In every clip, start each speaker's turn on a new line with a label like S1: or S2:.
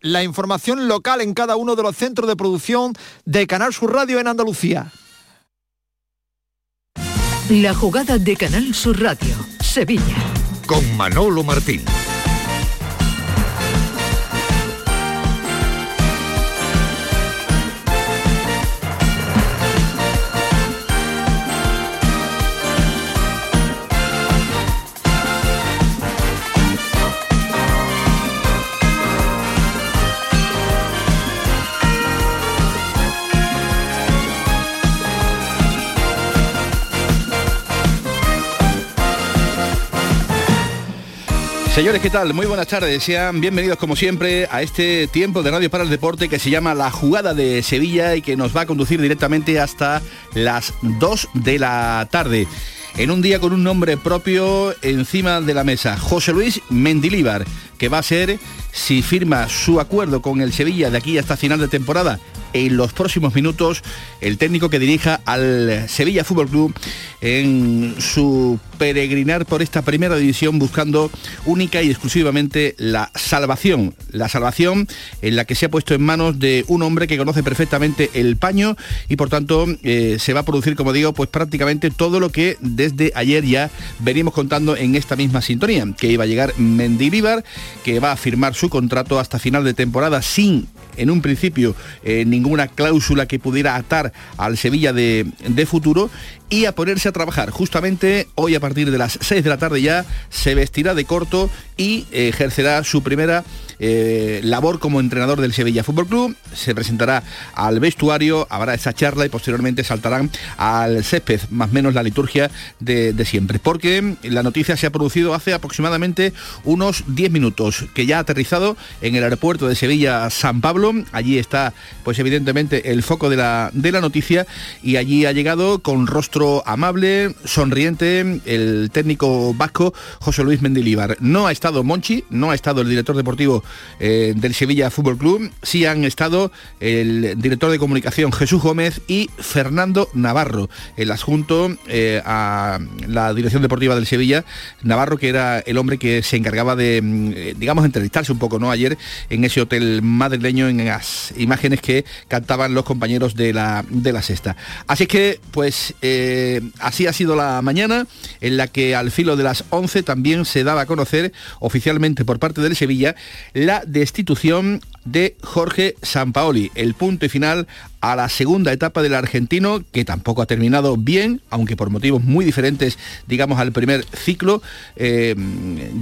S1: la información local en cada uno de los centros de producción de Canal Sur Radio en Andalucía.
S2: La jugada de Canal Sur Radio, Sevilla.
S3: Con Manolo Martín.
S4: Señores, ¿qué tal? Muy buenas tardes. Sean bienvenidos como siempre a este tiempo de Radio para el Deporte que se llama La Jugada de Sevilla y que nos va a conducir directamente hasta las 2 de la tarde. En un día con un nombre propio encima de la mesa, José Luis Mendilíbar, que va a ser, si firma su acuerdo con el Sevilla de aquí hasta final de temporada, en los próximos minutos el técnico que dirija al Sevilla Fútbol Club en su peregrinar por esta primera división buscando única y exclusivamente la salvación. La salvación en la que se ha puesto en manos de un hombre que conoce perfectamente el paño y por tanto eh, se va a producir, como digo, pues prácticamente todo lo que desde ayer ya venimos contando en esta misma sintonía, que iba a llegar Mendilibar, que va a firmar su contrato hasta final de temporada sin en un principio eh, ninguna cláusula que pudiera atar al Sevilla de, de futuro y a ponerse a trabajar. Justamente hoy a partir de las 6 de la tarde ya se vestirá de corto y ejercerá su primera eh, labor como entrenador del Sevilla Fútbol Club. Se presentará al vestuario, habrá esa charla y posteriormente saltarán al césped, más o menos la liturgia de, de siempre. Porque la noticia se ha producido hace aproximadamente unos 10 minutos, que ya ha aterrizado en el aeropuerto de Sevilla San Pablo. Allí está, pues evidentemente, el foco de la, de la noticia y allí ha llegado con rostro amable, sonriente, el técnico vasco José Luis Mendilíbar. No ha estado Monchi, no ha estado el director deportivo eh, del Sevilla Fútbol Club, sí han estado el director de comunicación Jesús Gómez y Fernando Navarro, el adjunto eh, a la dirección deportiva del Sevilla, Navarro que era el hombre que se encargaba de, mm, eh, digamos, entrevistarse un poco, ¿no? Ayer en ese hotel madrileño, en las imágenes que cantaban los compañeros de la, de la sexta. Así que, pues, así ha sido la mañana, en la que al filo de las 11 también se daba a conocer oficialmente por parte del Sevilla la destitución de Jorge Sampaoli, el punto y final a la segunda etapa del argentino, que tampoco ha terminado bien, aunque por motivos muy diferentes, digamos, al primer ciclo. Eh,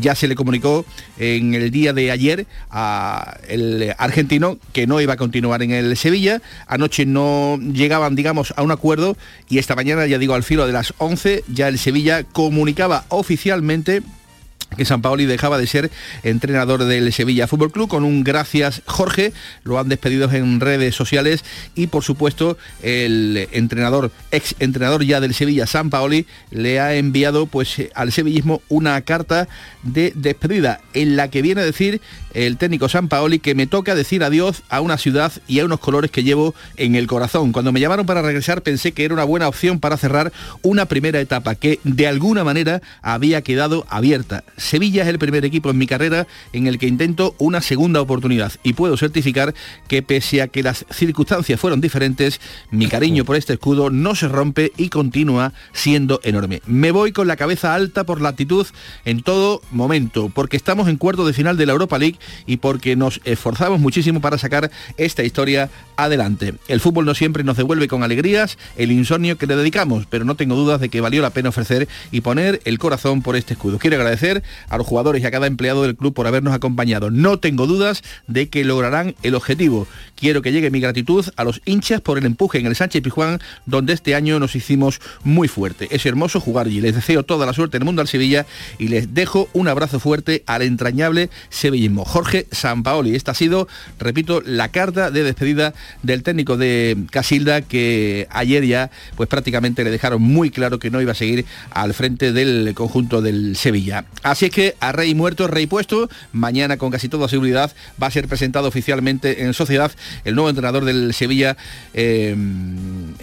S4: ya se le comunicó en el día de ayer al argentino que no iba a continuar en el Sevilla. Anoche no llegaban, digamos, a un acuerdo y esta mañana, ya digo, al filo de las 11, ya el Sevilla comunicaba oficialmente que San Paoli dejaba de ser entrenador del Sevilla Fútbol Club con un gracias Jorge, lo han despedido en redes sociales y por supuesto el entrenador, ex entrenador ya del Sevilla, San Paoli, le ha enviado pues al sevillismo una carta de despedida en la que viene a decir el técnico San Paoli que me toca decir adiós a una ciudad y a unos colores que llevo en el corazón. Cuando me llamaron para regresar pensé que era una buena opción para cerrar una primera etapa que de alguna manera había quedado abierta. Sevilla es el primer equipo en mi carrera en el que intento una segunda oportunidad y puedo certificar que pese a que las circunstancias fueron diferentes, mi cariño por este escudo no se rompe y continúa siendo enorme. Me voy con la cabeza alta por la actitud en todo momento, porque estamos en cuarto de final de la Europa League y porque nos esforzamos muchísimo para sacar esta historia adelante. El fútbol no siempre nos devuelve con alegrías el insomnio que le dedicamos, pero no tengo dudas de que valió la pena ofrecer y poner el corazón por este escudo. Quiero agradecer a los jugadores y a cada empleado del club por habernos acompañado. No tengo dudas de que lograrán el objetivo. Quiero que llegue mi gratitud a los hinchas por el empuje en el Sánchez Pijuán, donde este año nos hicimos muy fuerte. Es hermoso jugar y les deseo toda la suerte en el mundo al Sevilla y les dejo un abrazo fuerte al entrañable sevillismo. Jorge Sampaoli. Esta ha sido, repito, la carta de despedida del técnico de Casilda que ayer ya pues prácticamente le dejaron muy claro que no iba a seguir al frente del conjunto del Sevilla. Así es que a rey muerto, rey puesto, mañana con casi toda seguridad va a ser presentado oficialmente en sociedad el nuevo entrenador del Sevilla, eh,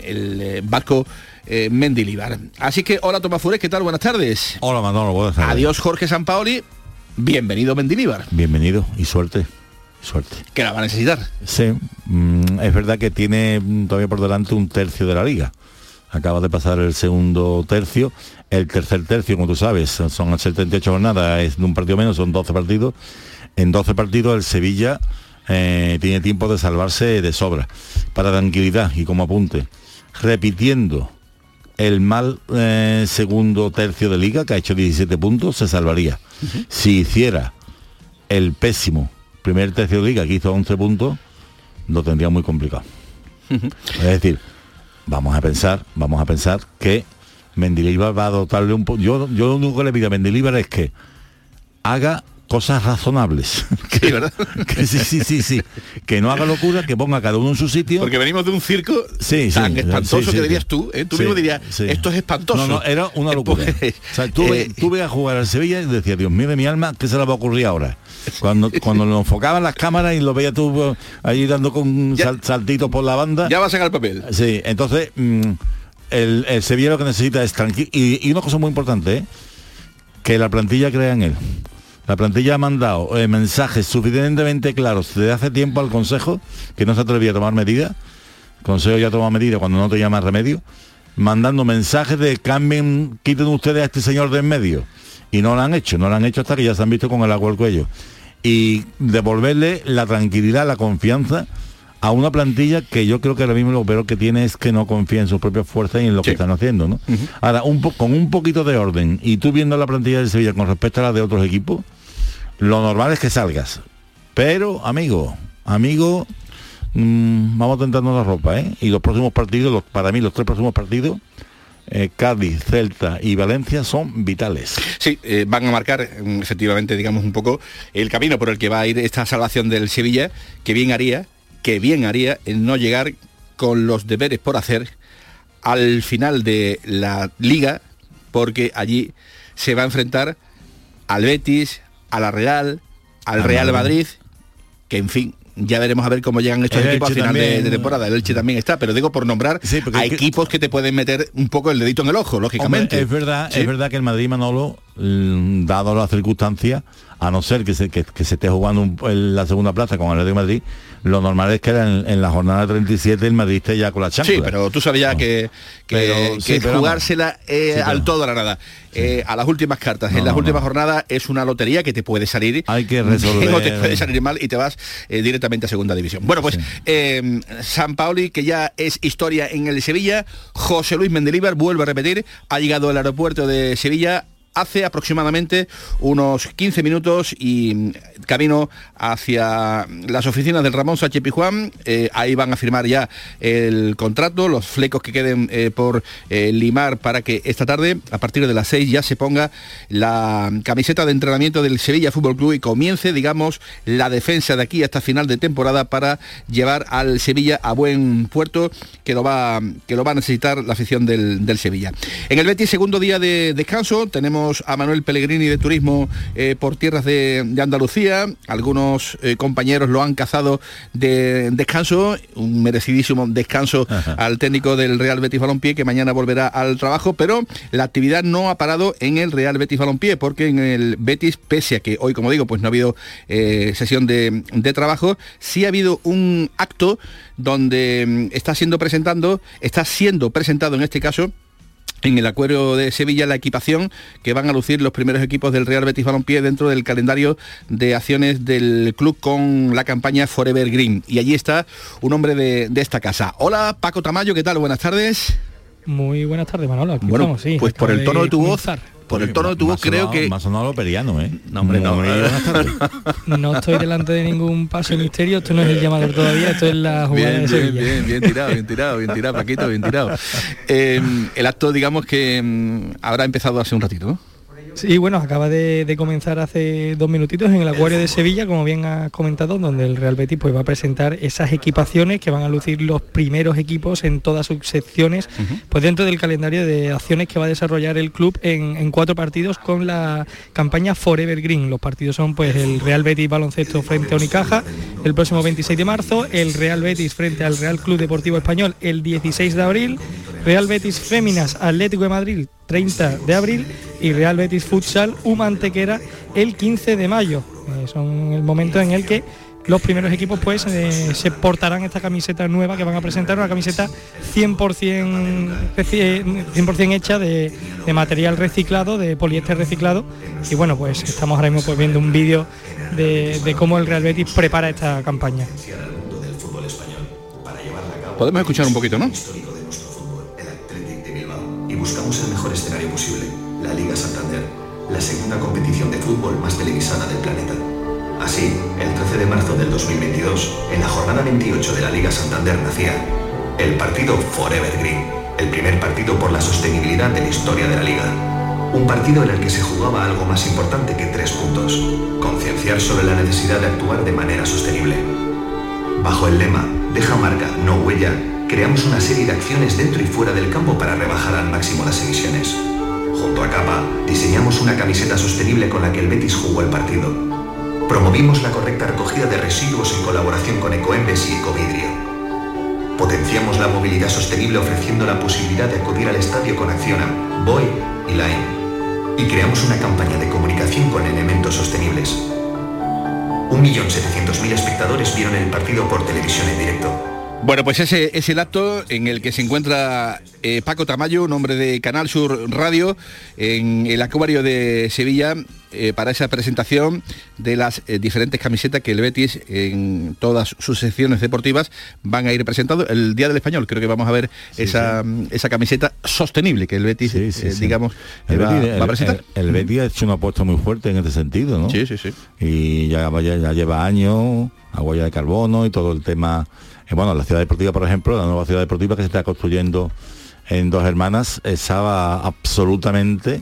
S4: el eh, vasco. Eh, Mendilibar. Así que hola Tomás Fures, ¿qué tal? Buenas tardes.
S5: Hola Manolo, buenas tardes.
S4: Adiós Jorge Sampaoli, bienvenido Mendilibar.
S5: Bienvenido y suerte. suerte.
S4: Que la va a necesitar.
S5: Sí, mm, es verdad que tiene mm, todavía por delante un tercio de la liga. Acaba de pasar el segundo tercio. El tercer tercio, como tú sabes, son 78 jornadas, es de un partido menos, son 12 partidos. En 12 partidos el Sevilla eh, tiene tiempo de salvarse de sobra. Para tranquilidad y como apunte, repitiendo el mal eh, segundo tercio de liga, que ha hecho 17 puntos, se salvaría. Si hiciera el pésimo primer tercio de liga, que hizo 11 puntos, lo tendría muy complicado. Es decir, vamos a pensar, vamos a pensar que Mendilibar va a dotarle un poco. Yo, yo lo único que le pido a Mendilibar es que haga cosas razonables.
S4: Sí, ¿verdad?
S5: que sí, sí, sí, sí. Que no haga locura, que ponga cada uno en su sitio.
S4: Porque venimos de un circo
S5: Sí,
S4: tan
S5: sí,
S4: espantoso
S5: sí,
S4: que dirías tú, ¿eh? tú mismo dirías, esto es espantoso.
S5: No, no, era una locura.
S4: pues,
S5: O sea, tú,
S4: eh,
S5: tú a jugar al Sevilla y decías, Dios mío de mi alma, ¿qué se le va a ocurrir ahora? Cuando, cuando lo enfocaban las cámaras y lo veías tú ahí dando con
S4: Ya-
S5: sal- saltitos por la banda.
S4: ya va a sacar el papel.
S5: Sí, entonces mm, el, el Sevilla lo que necesita es tranquilo. Y, y una cosa muy importante, ¿eh? que la plantilla crea en él. La plantilla ha mandado eh, mensajes suficientemente claros desde hace tiempo al Consejo, que no se atrevía a tomar medidas. El Consejo ya toma medidas cuando no te llama remedio, mandando mensajes de cambien, quiten ustedes a este señor de en medio. Y no lo han hecho, no lo han hecho hasta que ya se han visto con el agua al cuello. Y devolverle la tranquilidad, la confianza a una plantilla que yo creo que ahora mismo lo peor que tiene es que no confía en sus propias fuerzas y en lo
S4: Sí.
S5: que están haciendo, ¿no? Ahora, un po- con un poquito de orden y tú viendo la plantilla de Sevilla con respecto a la de otros equipos, lo normal es que salgas. Pero, amigo, amigo, mm, vamos tentando la ropa, ¿eh? Y los próximos partidos, los- para mí los tres próximos partidos, eh, Cádiz, Celta y Valencia son vitales.
S4: Sí, eh, van a marcar mm, efectivamente, digamos, un poco el camino por el que va a ir esta salvación del Sevilla, que bien haría, que bien haría en no llegar con los deberes por hacer al final de la liga, porque allí se va a enfrentar al Betis, a la Real, al
S5: Al
S4: Real.
S5: Madrid,
S4: que en fin, ya veremos a ver cómo llegan estos
S5: El
S4: equipos
S5: Elche
S4: final de, temporada. El Elche también está, pero digo por nombrar
S5: Sí,
S4: a equipos que te pueden meter un poco el dedito en el ojo, lógicamente.
S5: Hombre, es verdad,
S4: Sí.
S5: es verdad que el Madrid Manolo, mm, dado las circunstancias, a no ser que se, que, que se esté jugando un- en la segunda plaza con el Atlético de Madrid, lo normal es que en, en la jornada 37 el Madrid esté ya con la Champions.
S4: Sí, pero tú sabías
S5: No.
S4: que, que,
S5: Pero,
S4: que
S5: sí, pero
S4: jugársela eh,
S5: Sí, pero-
S4: al todo a la nada, eh, a las últimas cartas,
S5: No,
S4: en las
S5: no,
S4: últimas jornadas es una lotería que te puede salir
S5: Hay que resolver-
S4: o te puede salir mal y te vas eh, directamente a segunda división. Bueno, pues
S5: Sí.
S4: San Pauli, que ya es historia en el Sevilla, José Luis Mendelíbar vuelve a repetir, ha llegado al aeropuerto de Sevilla hace aproximadamente unos 15 minutos y mm, camino hacia las oficinas del Ramón Sánchez Pijuán. Eh, ahí van a firmar ya el contrato, los flecos que queden eh, por eh, limar para que esta tarde, a partir de las 6, ya se ponga la camiseta de entrenamiento del Sevilla Fútbol Club y comience, digamos, la defensa de aquí hasta final de temporada para llevar al Sevilla a buen puerto, que lo va, que lo va a necesitar la afición del, del Sevilla. En el Betis, segundo día de descanso, tenemos a Manuel Pellegrini de Turismo eh, por tierras de, de Andalucía. Algunos eh, compañeros lo han cazado de descanso, un merecidísimo descanso al técnico del Real Betis Balompié, que mañana volverá al trabajo, pero la actividad no ha parado en el Real Betis Balompié, porque en el Betis, pese a que hoy, como digo, pues no ha habido eh, sesión de, de trabajo, sí ha habido un acto donde mm, está siendo presentando, está siendo presentado en este caso en el acuerdo de Sevilla la equipación que van a lucir los primeros equipos del Real Betis Balompié dentro del calendario de acciones del club con la campaña Forever Green. Y allí está un hombre de, de esta casa. Hola Paco Tamayo, ¿qué tal? Buenas tardes.
S6: Muy buenas tardes, Manolo. Aquí
S4: Bueno,
S6: estamos, sí.
S4: pues por el tono de tu voz, por el tono de tu voz creo que...
S5: Ha sonado lo periano, ¿eh?
S4: No, hombre, no.
S6: No estoy delante de ningún paso de misterio, esto no es el llamador todavía, esto es la jugada
S4: Bien,
S6: de
S4: bien,
S6: Sevilla.
S4: bien, bien tirado, bien tirado, bien tirado, Paquito, bien tirado. Eh, el acto, digamos que mm, habrá empezado hace un ratito, ¿no?
S6: Sí, bueno, acaba de, de comenzar hace dos minutitos en el Acuario de Sevilla, como bien has comentado, donde el Real Betis pues, va a presentar esas equipaciones que van a lucir los primeros equipos en todas sus secciones, pues dentro del calendario de acciones que va a desarrollar el club en, en cuatro partidos con la campaña Forever Green. Los partidos son pues el Real Betis baloncesto frente a Unicaja el próximo 26 de marzo, el Real Betis frente al Real Club Deportivo Español el 16 de abril, Real Betis Féminas Atlético de Madrid 30 de abril y Real Betis Futsal Humantequera el 15 de mayo. Eh, son el momento en el que los primeros equipos pues eh, se portarán esta camiseta nueva que van a presentar, una camiseta 100%, 100 hecha de, material reciclado, de poliéster reciclado. Y bueno, pues estamos ahora mismo pues, viendo un vídeo de, de cómo el Real Betis prepara esta campaña.
S4: Podemos escuchar un poquito, ¿no?
S7: Buscamos el mejor escenario posible, la Liga Santander, la segunda competición de fútbol más televisada del planeta. Así, el 13 de marzo del 2022, en la jornada 28 de la Liga Santander nacía el partido Forever Green, el primer partido por la sostenibilidad de la historia de la liga. Un partido en el que se jugaba algo más importante que tres puntos, concienciar sobre la necesidad de actuar de manera sostenible. Bajo el lema Deja marca, no huella, creamos una serie de acciones dentro y fuera del campo para rebajar al máximo las emisiones. Junto a Capa, diseñamos una camiseta sostenible con la que el Betis jugó el partido. Promovimos la correcta recogida de residuos en colaboración con Ecoembes y Ecovidrio. Potenciamos la movilidad sostenible ofreciendo la posibilidad de acudir al estadio con Acciona, Boy y Line. Y creamos una campaña de comunicación con elementos sostenibles. 1.700.000 espectadores vieron el partido por televisión en directo.
S4: Bueno, pues ese es el acto en el que se encuentra eh, Paco Tamayo, un hombre de Canal Sur Radio, en el acuario de Sevilla, eh, para esa presentación de las eh, diferentes camisetas que el Betis en todas sus secciones deportivas van a ir presentando. El Día del Español, creo que vamos a ver esa, esa, camiseta sostenible que el Betis, digamos,
S5: va, a presentar. El, Betis ha hecho una apuesta muy fuerte en este sentido, ¿no?
S4: Sí, sí, sí.
S5: Y ya, ya, ya lleva años, a huella de carbono y todo el tema bueno, la ciudad deportiva, por ejemplo, la nueva ciudad deportiva que se está construyendo en Dos Hermanas, estaba absolutamente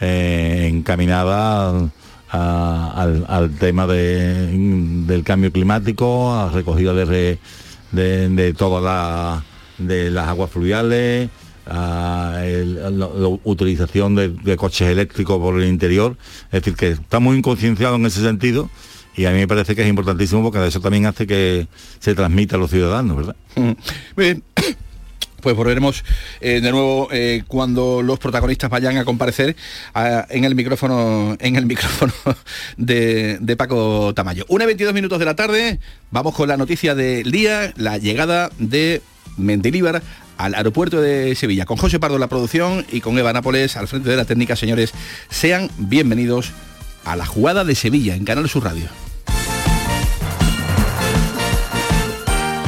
S5: eh, encaminada al, tema del cambio climático, a recogida de, de, todas las aguas fluviales, a la, utilización de, de, coches eléctricos por el interior. Es decir, que está muy inconscienciado en ese sentido y a mí me parece que es importantísimo porque eso también hace que se transmita a los ciudadanos, ¿verdad?
S4: Mm. bien. Pues volveremos eh, de nuevo eh, cuando los protagonistas vayan a comparecer en el micrófono en el micrófono de, Paco Tamayo. Una y 22 minutos de la tarde, vamos con la noticia del día, la llegada de Mendilíbar al aeropuerto de Sevilla. Con José Pardo en la producción y con Eva Nápoles al frente de la técnica, señores, sean bienvenidos a la jugada de Sevilla en Canal Sur Radio.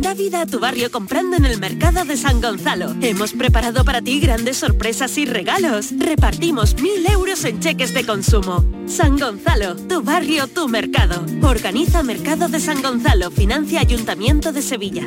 S8: Da vida a tu barrio comprando en el mercado de San Gonzalo. Hemos preparado para ti grandes sorpresas y regalos. Repartimos mil euros en cheques de consumo. San Gonzalo, tu barrio, tu mercado. Organiza Mercado de San Gonzalo, financia Ayuntamiento de Sevilla.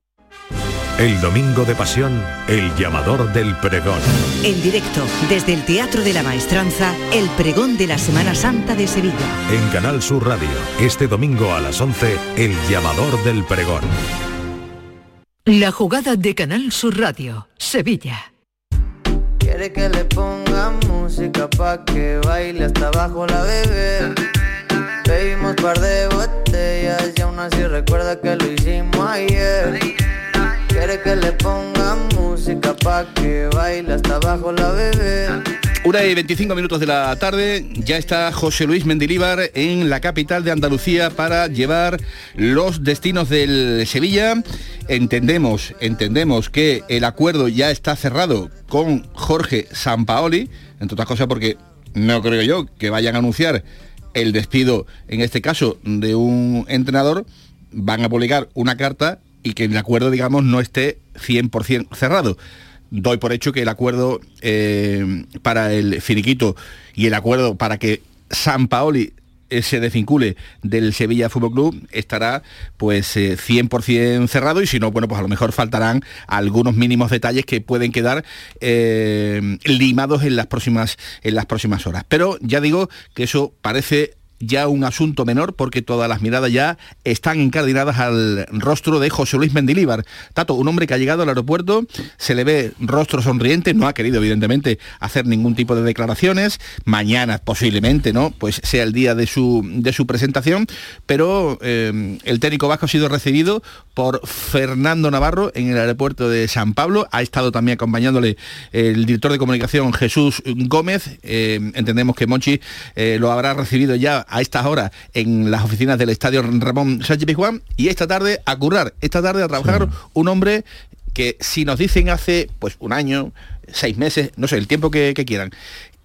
S3: El domingo de pasión, el llamador del pregón.
S2: En directo, desde el Teatro de la Maestranza, el pregón de la Semana Santa de Sevilla.
S3: En Canal Sur Radio, este domingo a las 11, el llamador del pregón.
S2: La jugada de Canal Sur Radio, Sevilla.
S9: Quiere que le ponga música pa' que baile hasta abajo la bebé. Bebimos par de botellas y aún así recuerda que lo hicimos ayer. Quiere que le música pa' que baile hasta abajo la.
S4: Una y 25 minutos de la tarde, ya está José Luis Mendilíbar en la capital de Andalucía para llevar los destinos del Sevilla. Entendemos, entendemos que el acuerdo ya está cerrado con Jorge Sampaoli, entre otras cosas porque no creo yo que vayan a anunciar el despido, en este caso, de un entrenador, van a publicar una carta y que el acuerdo, digamos, no esté 100% cerrado doy por hecho que el acuerdo eh, para el finiquito y el acuerdo para que San Paoli eh, se desvincule del Sevilla Fútbol Club estará pues 100% eh, cerrado y si no, bueno, pues a lo mejor faltarán algunos mínimos detalles que pueden quedar limados en las próximas en las próximas horas. Pero ya digo que eso parece ya un asunto menor porque todas las miradas ya están encardinadas al rostro de José Luis Mendilíbar. Tato, un hombre que ha llegado al aeropuerto, se le ve rostro sonriente, no ha querido evidentemente hacer ningún tipo de declaraciones, mañana posiblemente, ¿no? Pues sea el día de su, de su presentación, pero eh, el técnico vasco ha sido recibido por Fernando Navarro en el aeropuerto de San Pablo, ha estado también acompañándole el director de comunicación Jesús Gómez, eh, entendemos que Monchi eh, lo habrá recibido ya a estas horas en las oficinas del estadio Ramón Sánchez Pizjuán y esta tarde a currar, esta tarde a trabajar un hombre que si nos dicen hace pues un año, seis meses, no sé, el tiempo que, quieran,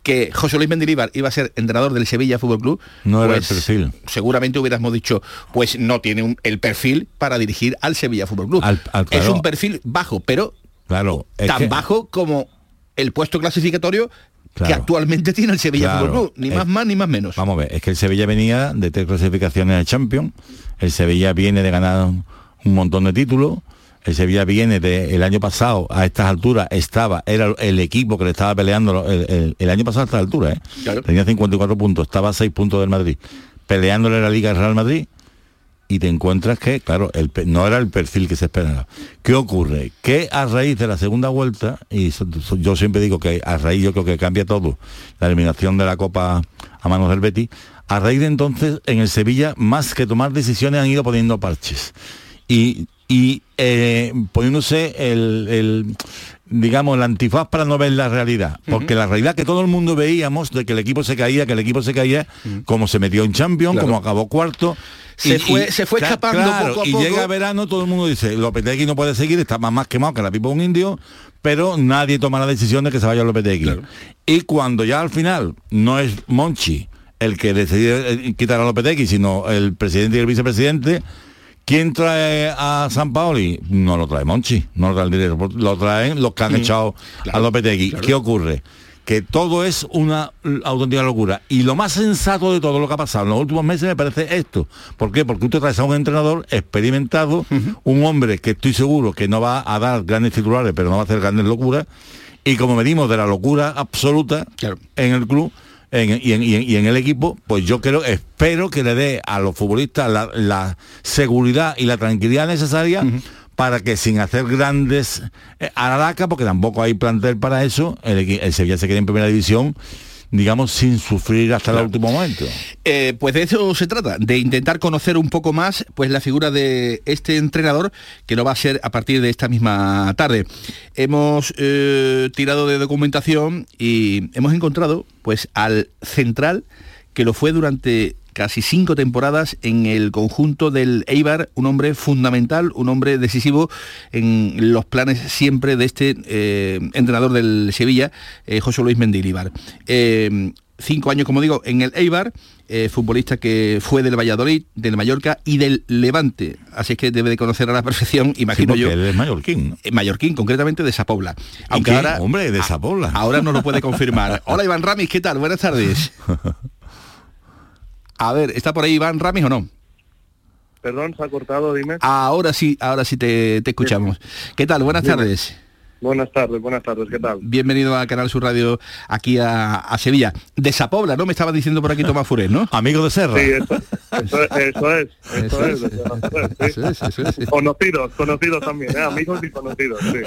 S4: que José Luis Mendilibar iba a ser entrenador del Sevilla Fútbol Club,
S5: no era el pues, perfil.
S4: Seguramente hubiéramos dicho, pues no tiene el perfil para dirigir al Sevilla Fútbol Club. Es un perfil bajo, pero
S5: claro,
S4: tan bajo como el puesto clasificatorio que actualmente tiene el Sevilla Fútbol Club, ni más más ni más menos.
S5: Vamos a ver, es que el Sevilla venía de tres clasificaciones de Champions, el Sevilla viene de ganar un montón de títulos, el Sevilla viene de el año pasado a estas alturas estaba era el equipo que le estaba peleando el, año pasado a estas alturas ¿eh? tenía 54 puntos estaba a 6 puntos del Madrid peleándole la Liga del Real Madrid y te encuentras que, claro, el, no era el perfil que se esperaba. ¿Qué ocurre? Que a raíz de la segunda vuelta, y yo siempre digo que a raíz yo creo que cambia todo, la eliminación de la Copa a manos del Betty, a raíz de entonces en el Sevilla, más que tomar decisiones, han ido poniendo parches. Y, eh, poniéndose el, digamos, el antifaz para no ver la realidad. Porque la realidad que todo el mundo veíamos de que el equipo se caía, que el equipo se caía, como se metió en Champions, como acabó cuarto,
S4: se fue, se fue escapando poco a
S5: y llega verano, todo el mundo dice, Lopetegui no puede seguir, está más, más quemado que la pipa de un indio, pero nadie toma la decisión de que se vaya Lopetegui. Y cuando ya al final no es Monchi el que decide eh, quitar a Lopetegui, sino el presidente y el vicepresidente, ¿Quién trae a San Paoli? No lo trae Monchi, no lo trae el director, lo traen los que han echado a Lopetegui. ¿Qué ocurre? que todo es una auténtica locura. Y lo más sensato de todo lo que ha pasado en los últimos meses me parece esto. ¿Por qué? Porque usted trae a un entrenador experimentado, un hombre que estoy seguro que no va a dar grandes titulares, pero no va a hacer grandes locuras. Y como medimos de la locura absoluta en el club, y, en, el equipo, pues yo creo, espero que le dé a los futbolistas la, seguridad y la tranquilidad necesaria para que sin hacer grandes eh, porque tampoco hay plantel para eso, el, Sevilla se quede en primera división digamos, sin sufrir hasta el último momento.
S4: Eh, pues de eso se trata, de intentar conocer un poco más pues la figura de este entrenador, que lo va a ser a partir de esta misma tarde. Hemos eh, tirado de documentación y hemos encontrado pues al central que lo fue durante casi cinco temporadas en el conjunto del Eibar, un hombre fundamental, un hombre decisivo en los planes siempre de este eh, entrenador del Sevilla, eh, José Luis Mendilibar. Eh, cinco años, como digo, en el Eibar, futbolista que fue del Valladolid, del Mallorca y del Levante. Así es que debe de conocer a la perfección, imagino yo.
S5: Él es mallorquín.
S4: Mallorquín, concretamente de Sapobla. Aunque ahora.
S5: Hombre, de Sapobla.
S4: Ahora no lo puede confirmar. Hola Iván Ramis, ¿qué tal? Buenas tardes. A ver, ¿está por ahí Iván Ramis o no?
S10: Perdón, se ha cortado, dime.
S4: Ahora sí, ahora sí te, escuchamos. ¿Qué tal? Buenas tardes.
S10: Buenas tardes, buenas tardes, ¿qué tal?
S4: Bienvenido a Canal Sur Radio aquí a, Sevilla. De Sapobla, ¿no? Me estaba diciendo por aquí Tomás Furés, ¿no?
S5: Amigo de Serra.
S10: Sí, Eso, eso es, eso, es, eso es, sí.
S4: Eso es.
S10: Conocidos, conocidos también, ¿eh? amigos y conocidos, sí.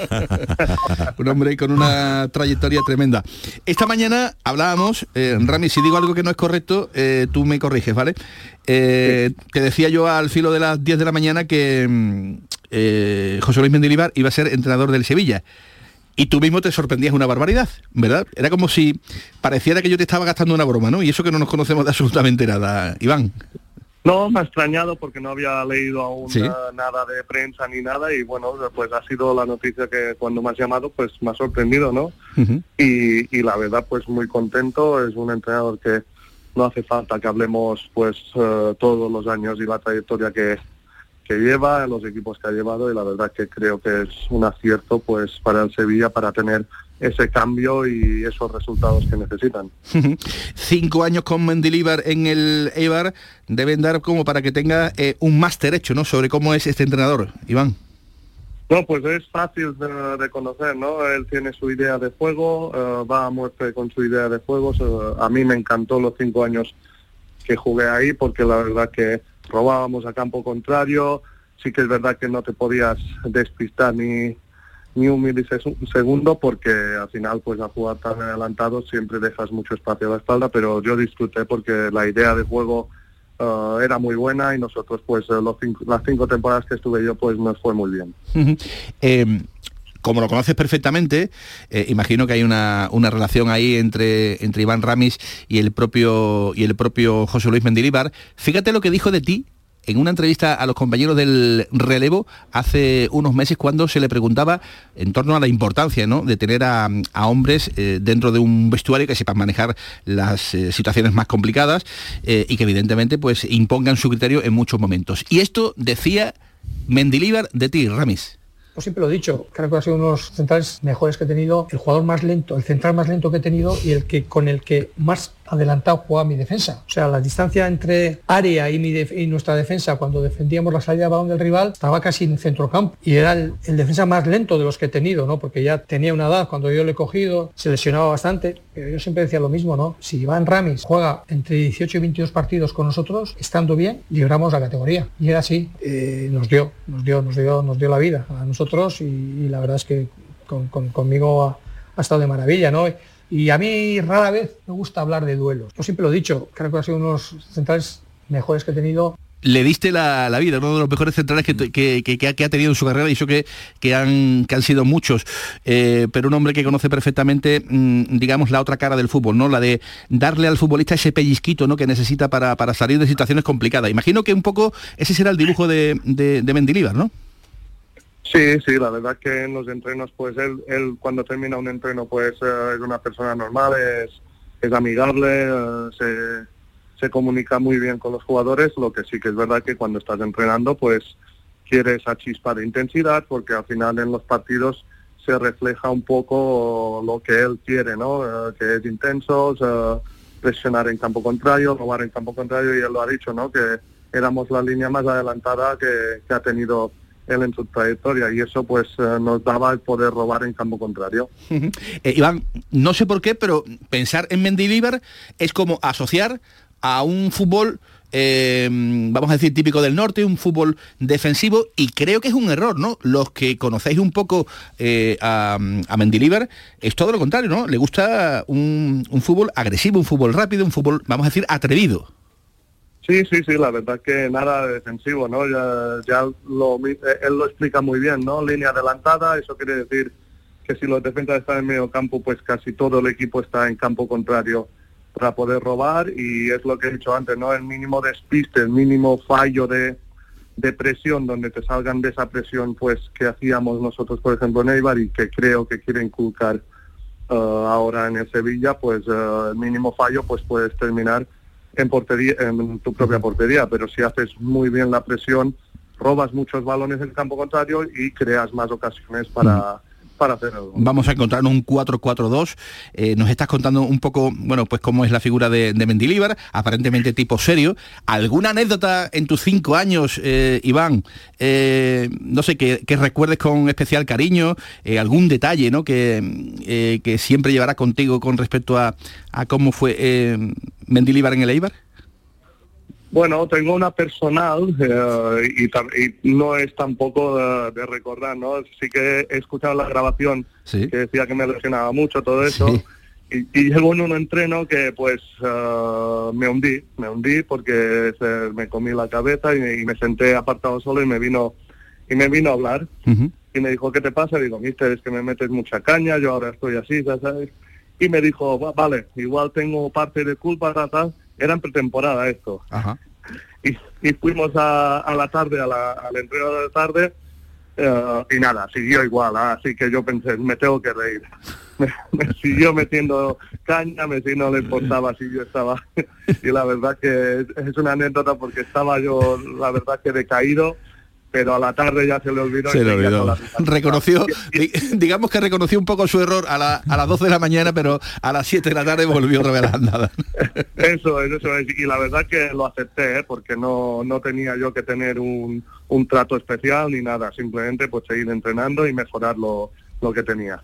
S4: un hombre con una trayectoria tremenda. Esta mañana hablábamos, eh, Rami, si digo algo que no es correcto, eh, tú me corriges, ¿vale? Eh, Te decía yo al filo de las 10 de la mañana que mm, eh, José Luis Mendilibar iba a ser entrenador del Sevilla. Y tú mismo te sorprendías una barbaridad, ¿verdad? Era como si pareciera que yo te estaba gastando una broma, ¿no? Y eso que no nos conocemos de absolutamente nada, Iván.
S10: No, me ha extrañado porque no había leído aún
S4: Sí.
S10: eh, nada de prensa ni nada y bueno, pues ha sido la noticia que cuando me has llamado pues me ha sorprendido, ¿no? y, y la verdad pues muy contento, es un entrenador que no hace falta que hablemos pues eh, todos los años y la trayectoria que, que lleva, los equipos que ha llevado y la verdad que creo que es un acierto pues para el Sevilla para tener ese cambio y esos resultados que necesitan.
S4: Cinco años con Mendilibar en el Eibar deben dar como para que tenga eh, un máster hecho, ¿no? Sobre cómo es este entrenador, Iván.
S10: No, pues es fácil de, de conocer, ¿no? Él tiene su idea de juego, eh, va a muerte con su idea de juego. A mí me encantó los cinco años que jugué ahí porque la verdad que robábamos a campo contrario, sí que es verdad que no te podías despistar ni ni un milisegundo porque al final pues a jugar tan adelantado siempre dejas mucho espacio a la espalda, pero yo disfruté porque la idea de juego eh, era muy buena y nosotros pues eh, los cinco- las cinco temporadas que estuve yo pues nos fue muy bien.
S4: Eh, como lo conoces perfectamente, eh, imagino que hay una, una relación ahí entre, entre Iván Ramis y el propio y el propio José Luis Mendilibar. Fíjate lo que dijo de ti en una entrevista a los compañeros del relevo hace unos meses cuando se le preguntaba en torno a la importancia ¿no? de tener a, hombres eh, dentro de un vestuario que sepan manejar las eh, situaciones más complicadas eh, y que evidentemente pues impongan su criterio en muchos momentos. Y esto decía Mendilibar de ti, Ramis.
S11: Pues siempre lo he dicho, creo que ha sido uno de los centrales mejores que he tenido, el jugador más lento, el central más lento que he tenido y el que con el que más adelantado jugaba mi defensa. O sea, la distancia entre área y, nuestra defensa cuando defendíamos la salida de balón del rival estaba casi en centrocampo y era el, el defensa más lento de los que he tenido, ¿no? Porque ya tenía una edad cuando yo le he cogido, se lesionaba bastante, pero yo siempre decía lo mismo, ¿no? Si Iván Ramis juega entre 18 y 22 partidos con nosotros, estando bien, libramos la categoría. Y era así, eh, nos dio, nos dio, nos dio, nos dio la vida a nosotros y, la verdad es que con- conmigo ha, ha estado de maravilla, ¿no? Y a mí rara vez me gusta hablar de duelos. Yo siempre lo he dicho, creo que ha sido uno de los centrales mejores que he tenido
S4: le diste la, la vida, uno de los mejores centrales que, que- que- que ha, tenido en su carrera y eso que, que, han, que han sido muchos, Eh, pero un hombre que conoce perfectamente, mm, digamos, la otra cara del fútbol, ¿no? La de darle al futbolista ese pellizquito ¿no? que necesita para, para salir de situaciones complicadas. Imagino que un poco ese será el dibujo de, de, de Mendilibar, ¿no?
S10: Sí, sí, la verdad que en los entrenos, pues él, él cuando termina un entreno, pues eh, es una persona normal, es, es amigable, eh, se, se comunica muy bien con los jugadores, lo que sí que es verdad que cuando estás entrenando, pues quiere esa chispa de intensidad, porque al final en los partidos se refleja un poco lo que él quiere, ¿no? Eh, que es intenso, presionar en campo contrario, robar en campo contrario, y él lo ha dicho, ¿no? Que éramos la línea más adelantada que, que ha tenido él en su trayectoria y eso pues eh, nos daba el poder robar en campo contrario.
S4: Eh, Iván, no sé por qué, pero pensar en Mendilibar es como asociar a un fútbol, eh, vamos a decir, típico del norte, un fútbol defensivo, y creo que es un error, ¿no? Los que conocéis un poco a, a Mendilibar, es todo lo contrario, ¿no? Le gusta un fútbol agresivo, un fútbol rápido, un fútbol, vamos a decir, atrevido.
S10: Sí, sí, sí, la verdad que nada defensivo, ¿no? Ya, ya lo, eh, él lo explica muy bien, ¿no? Línea adelantada, eso quiere decir que si los defensas están en medio campo, pues casi todo el equipo está en campo contrario para poder robar y es lo que he dicho antes, ¿no? El mínimo despiste, el mínimo fallo de, de presión donde te salgan de esa presión, pues que hacíamos nosotros, por ejemplo, en Eibar y que creo que quiere inculcar eh, ahora en el Sevilla, pues eh, el mínimo fallo, pues puedes terminar en portería, en tu propia portería, pero si haces muy bien la presión, robas muchos balones en el campo contrario y creas más ocasiones para,
S4: Vamos a encontrarnos un 4-4-2. Eh, nos estás contando un poco, bueno, pues cómo es la figura de, de Mendilibar, aparentemente tipo serio. ¿Alguna anécdota en tus cinco años, eh, Iván? Eh, no sé, que, recuerdes con especial cariño, algún detalle, ¿no? Que, que siempre llevará contigo con respecto a, a cómo fue Mendilibar en el Eibar.
S10: Bueno, tengo una personal eh, y, y no es tampoco de, de recordar, ¿no? Sí que he escuchado la grabación
S4: Sí.
S10: que decía que me lesionaba mucho todo eso.
S4: Sí.
S10: Y, y llegó en un entreno que pues eh, me hundí, me hundí porque se- me comí la cabeza y, y me senté apartado solo y me vino y me vino a hablar y me dijo ¿qué te pasa? digo, mister, es que me metes mucha caña, yo ahora estoy así, ya ¿sabes? Y me dijo, "Va- vale, igual tengo parte de culpa, tal". Era en pretemporada esto.
S4: Ajá.
S10: Y, y fuimos a, a la tarde, a la, al entreno de la tarde, eh, y nada, siguió igual, ah, así que yo pensé, me tengo que reír. Me, me siguió metiendo caña, me si no le importaba si yo estaba. y la verdad que es, es una anécdota porque estaba yo, la verdad que decaído, pero a la tarde ya se le olvidó. y
S4: Se le olvidó. Reconoció, di- digamos que reconoció un poco su error a, la- a las 12 de la mañana, pero a las 7 de la tarde volvió otra vez a la andada.
S10: Eso es, eso es. Y la verdad que lo acepté, ¿eh? porque no, no tenía yo que tener un, un trato especial ni nada. Simplemente pues seguir entrenando y mejorar lo, lo que tenía.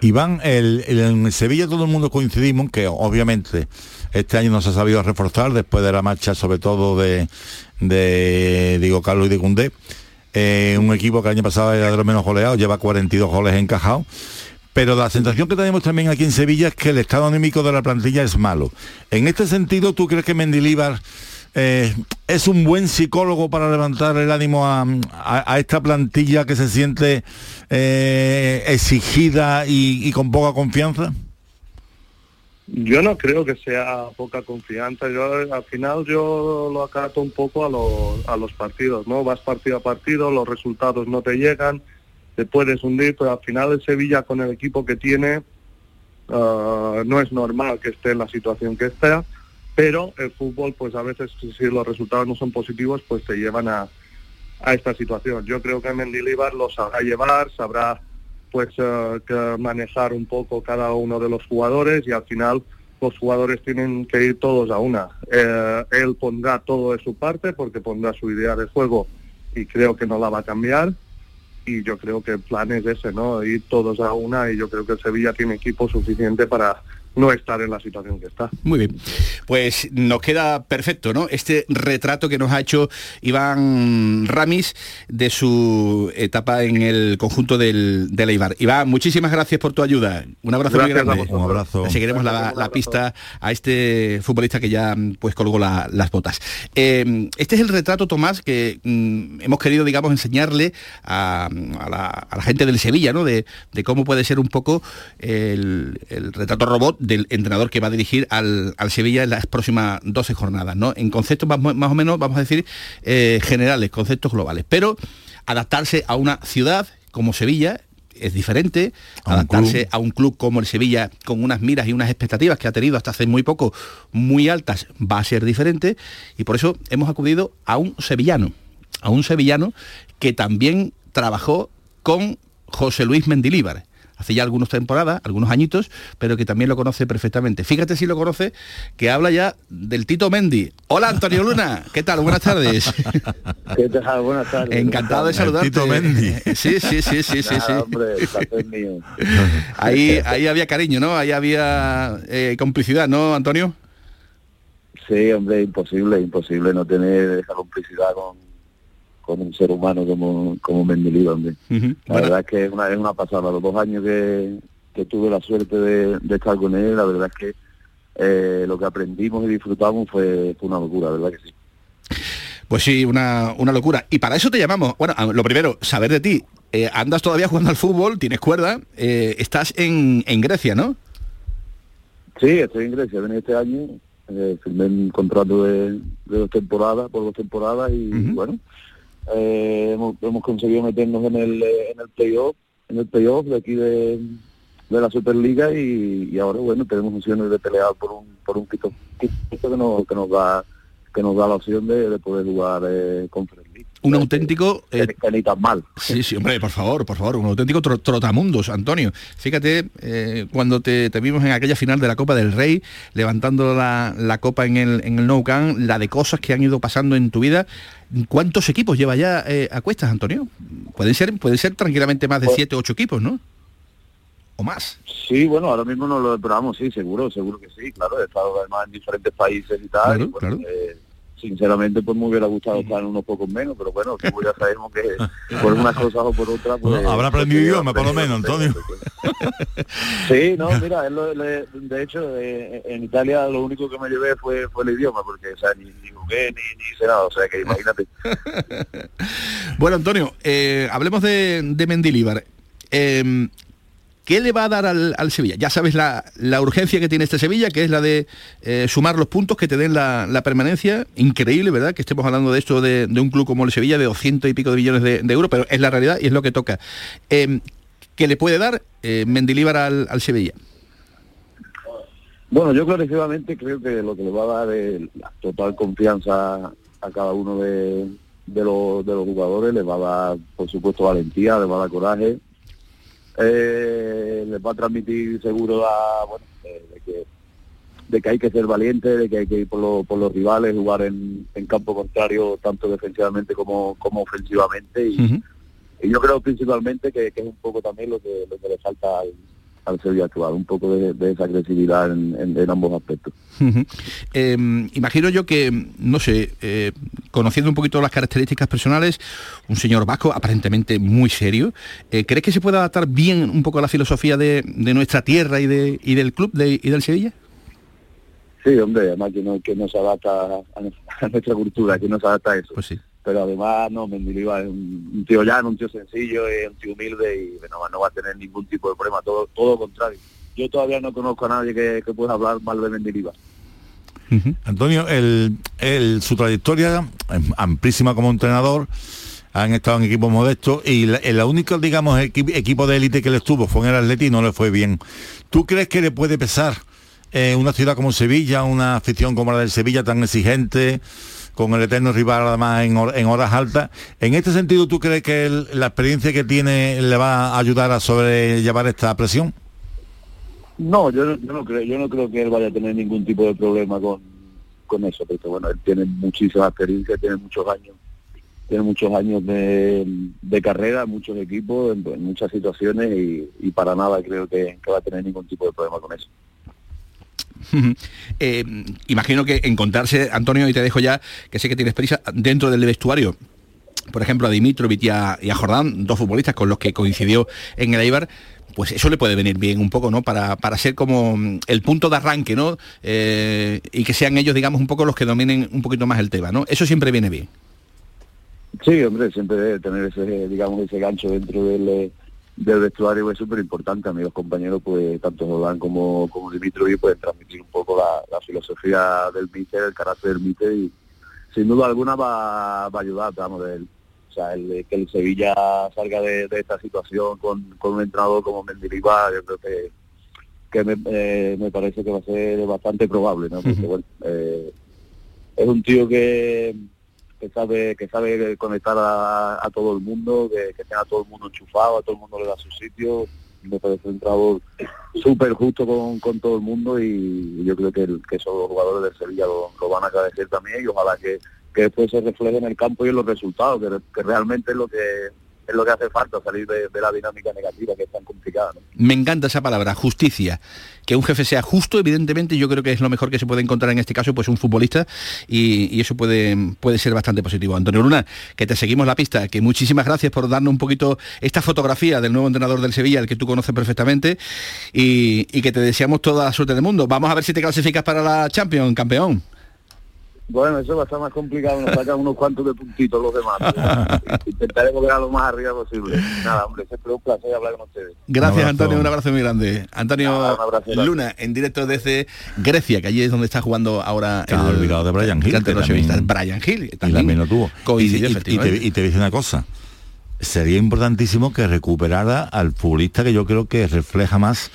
S5: Iván, el, el- en Sevilla todo el mundo coincidimos que obviamente este año no se ha sabido reforzar después de la marcha sobre todo de, Diego Carlos y de Cundé. Eh, un equipo que el año pasado era de los menos goleados, lleva 42 goles encajados. Pero la sensación que tenemos también aquí en Sevilla es que el estado anímico de la plantilla es malo. En este sentido, ¿tú crees que Mendilíbar eh, es un buen psicólogo para levantar el ánimo a, esta plantilla que se siente eh, exigida y con poca confianza?
S10: Yo no creo que sea poca confianza. Yo al final yo lo acato un poco a, lo- a los partidos, ¿no? Vas partido a partido, los resultados no te llegan, te puedes hundir, pero al final el Sevilla con el equipo que tiene ah, no es normal que esté en la situación que esté, pero el fútbol pues a veces si los resultados no son positivos pues te llevan a, a esta situación. Yo creo que Mendilibar lo sabrá llevar, sabrá pues eh, que manejar un poco cada uno de los jugadores y al final los jugadores tienen que ir todos a una. Eh, él pondrá todo de su parte porque pondrá su idea de juego y creo que no la va a cambiar y yo creo que el plan es ese, ¿no? Ir todos a una y yo creo que el Sevilla tiene equipo suficiente para no estar en la situación que está.
S4: Muy bien. Pues nos queda perfecto, ¿no? Este retrato que nos ha hecho Iván Ramis de su etapa en el conjunto del, del Eibar. Iván, muchísimas gracias por tu ayuda. Un abrazo muy
S5: Gracias
S4: grande.
S5: Un abrazo.
S4: Seguiremos la, la pista a este futbolista que ya pues colgó la- las botas. Eh, este es el retrato, Tomás, que mm, hemos querido, digamos, enseñarle a, a la, a la gente del Sevilla, ¿no? De, de cómo puede ser un poco el, el retrato robot del entrenador que va a dirigir al, al Sevilla en las próximas 12 jornadas, ¿no? En conceptos más, más o menos, vamos a decir, eh, generales, conceptos globales. Pero adaptarse a una ciudad como Sevilla es diferente,
S5: A
S4: adaptarse a un club como el Sevilla con unas miras y unas expectativas que ha tenido hasta hace muy poco muy altas va a ser diferente y por eso hemos acudido a un sevillano, a un sevillano que también trabajó con José Luis Mendilíbar. Hace ya algunas temporadas, algunos añitos, pero que también lo conoce perfectamente. Fíjate si lo conoce, que habla ya del Tito Mendy. Hola Antonio Luna, ¿qué tal? Buenas tardes.
S12: ¿Qué tal? Buenas tardes.
S4: Encantado de
S12: El
S4: saludarte.
S12: Tito Mendy.
S4: Sí, sí, sí, sí, sí, sí.
S12: hombre, el mío.
S4: Ahí, ahí había cariño, ¿no? Ahí había eh, complicidad, ¿no, Antonio?
S12: Sí, hombre, imposible, imposible no tener esa complicidad con, con un ser humano como, como Mendilibar, hombre. La verdad es que es una, es una pasada. Los dos años que, que tuve la suerte de, de estar con él, la verdad es que eh, lo que aprendimos y disfrutamos fue, fue una locura, la verdad que sí.
S4: Pues sí, una, una locura. Y para eso te llamamos. Bueno, lo primero, saber de ti. Eh, andas todavía jugando al fútbol, tienes cuerda, eh, estás en, en Grecia, ¿no?
S12: Sí, estoy en Grecia, vení este año, eh, firmé un contrato de, de dos temporadas, por dos temporadas y bueno, eh, hemos, hemos conseguido meternos en el, eh, en el playoff, en el playoff de aquí de, de la Superliga y, ahora bueno, tenemos opciones de pelear por un, por un quito, quito que nos, que nos da que nos da la opción de, de poder jugar eh.
S4: Un auténtico... eh,
S12: Que ni tan mal.
S4: Sí, sí, hombre, por favor, por favor, un auténtico tro- trotamundos, Antonio. Fíjate, eh, cuando te, te vimos en aquella final de la Copa del Rey, levantando la, la copa en el, en el Nou Camp, la de cosas que han ido pasando en tu vida, ¿cuántos equipos lleva ya eh, a cuestas, Antonio? Pueden ser, pueden ser tranquilamente más de
S12: Pues-
S4: siete o ocho equipos, ¿no? O más.
S12: Sí, bueno, ahora mismo no lo esperamos, sí, seguro, seguro que sí, claro, he estado además en diferentes países y tal,
S4: Claro,
S12: y bueno,
S4: claro.
S12: Sinceramente pues me hubiera gustado estar unos pocos menos, pero bueno, como ya sabemos que por unas cosas o por otras... Pues,
S5: Habrá aprendido
S12: pues,
S5: idioma, por lo menos, Antonio.
S12: Sí, no, mira, él lo- le- de hecho eh, en Italia lo único que me llevé fue, fue el idioma, porque o sea, ni, ni jugué ni, ni hice nada, o sea que imagínate.
S4: Bueno, Antonio, eh, hablemos de, de Mendilibar. Eh, ¿Qué le va a dar al, al Sevilla? Ya sabes la, la urgencia que tiene este Sevilla, que es la de eh, sumar los puntos que te den la, la permanencia. Increíble, ¿verdad? Que estemos hablando de esto de, de un club como el Sevilla, de 200 y pico de millones de, de euros, pero es la realidad y es lo que toca. Eh, ¿Qué le puede dar eh, Mendilibar al, al Sevilla?
S12: Bueno, yo clarísimamente creo que lo que le va a dar es la total confianza a cada uno de, de los, los jugadores, les va a dar, por supuesto, valentía, les va a dar coraje, eh, les va a transmitir seguro la, bueno, eh, de, que, de que hay que ser valiente, de que hay que ir por, lo- por los rivales, jugar en, en campo contrario tanto defensivamente como, como ofensivamente. Y, y yo creo principalmente que, que es un poco también lo que, lo que le falta al, al Sevilla actual, un poco de, de esa agresividad en, en- en ambos aspectos.
S4: Eh, imagino yo que, no sé, eh, conociendo un poquito las características personales, un señor vasco aparentemente muy serio, eh, ¿crees que se puede adaptar bien un poco a la filosofía de, de nuestra tierra y, de, y del club de- y del Sevilla?
S12: Sí, hombre, además que no, que no se adapta a, a nuestra cultura, que no se adapta a eso.
S4: Pues sí.
S12: Pero además, no, Mendilibar es un, tío llano, un tío sencillo, es un tío humilde y no, va- a tener ningún tipo de problema, todo todo contrario. Yo todavía no conozco a nadie que, pueda hablar mal de Mendilibar.
S5: Antonio, el, su trayectoria amplísima como entrenador, han estado en equipos modestos y el único, digamos, equi- equipo de élite que le estuvo fue en el Atleti y no le fue bien. ¿Tú crees que le puede pesar eh, una ciudad como Sevilla, una afición como la del Sevilla tan exigente, con el eterno rival además en, en horas altas? En este sentido, ¿tú crees que la experiencia que tiene le va a ayudar a sobrellevar esta presión?
S12: No, yo, no- yo no creo, yo no creo que él vaya a tener ningún tipo de problema con, con eso, porque bueno, él tiene muchísima experiencia, tiene muchos años, tiene muchos años de, de carrera, muchos equipos, en, muchas situaciones y, para nada creo que va a tener ningún tipo de problema con eso.
S4: Eh, imagino que encontrarse, Antonio, y te dejo ya, que sé que tienes prisa, dentro del vestuario, por ejemplo, a Dimitrovic y a, y a Jordán, dos futbolistas con los que coincidió en el Eibar, pues eso le puede venir bien un poco, ¿no? Para, para ser como mm, el punto de arranque, ¿no? Eh, y que sean ellos, digamos, un poco los que dominen un poquito más el tema, ¿no? Eso siempre viene bien.
S12: Sí, hombre, siempre debe tener ese, digamos, ese gancho dentro del, eh, del vestuario es súper importante. A mí los compañeros, pues, tanto Jordán como, como Dimitrovic, pueden transmitir un poco la, la filosofía del míster, el carácter del míster y sin duda alguna va, va a ayudar, vamos, el, o sea, el, que el Sevilla salga de, de esta situación con, con un entrenador como Mendilibar, yo creo que, que me, eh, me parece que va a ser bastante probable, ¿no? Porque, bueno, eh, es un tío que que sabe que sabe conectar a, todo el mundo, que, que tenga todo el mundo enchufado, a todo el mundo le da su sitio. Me parece un trabajo súper justo con, con todo el mundo y yo creo que, el- que esos jugadores del Sevilla lo, lo van a agradecer también y ojalá que, que después se refleje en el campo y en los resultados, que, que realmente es lo que es lo que hace falta, salir de, la dinámica negativa que es tan complicada.
S4: Me encanta esa palabra, justicia. Que un jefe sea justo, evidentemente, yo creo que es lo mejor que se puede encontrar en este caso, pues un futbolista, y, eso puede, puede ser bastante positivo. Antonio Luna, que te seguimos la pista, que muchísimas gracias por darnos un poquito esta fotografía del nuevo entrenador del Sevilla, el que tú conoces perfectamente, y, y que te deseamos toda la suerte del mundo. Vamos a ver si te clasificas para la Champions, campeón.
S12: Bueno, eso va a estar más complicado, nos sacan unos cuantos de puntitos los demás. Intentaremos quedar lo más arriba posible. Nada, hombre, siempre es un placer hablar con ustedes.
S4: Gracias, Antonio, un abrazo muy grande. Antonio
S12: Nada, abrazo.
S4: Luna, en directo desde Grecia, que allí es donde está jugando ahora
S5: has olvidado de Brian Hill, que también-
S4: Brian Hill. que
S5: y también lo tuvo.
S4: coincidió,
S5: y, y- y te,
S4: efectivamente.
S5: y te dice una cosa. Sería importantísimo que recuperara al futbolista que yo creo que refleja más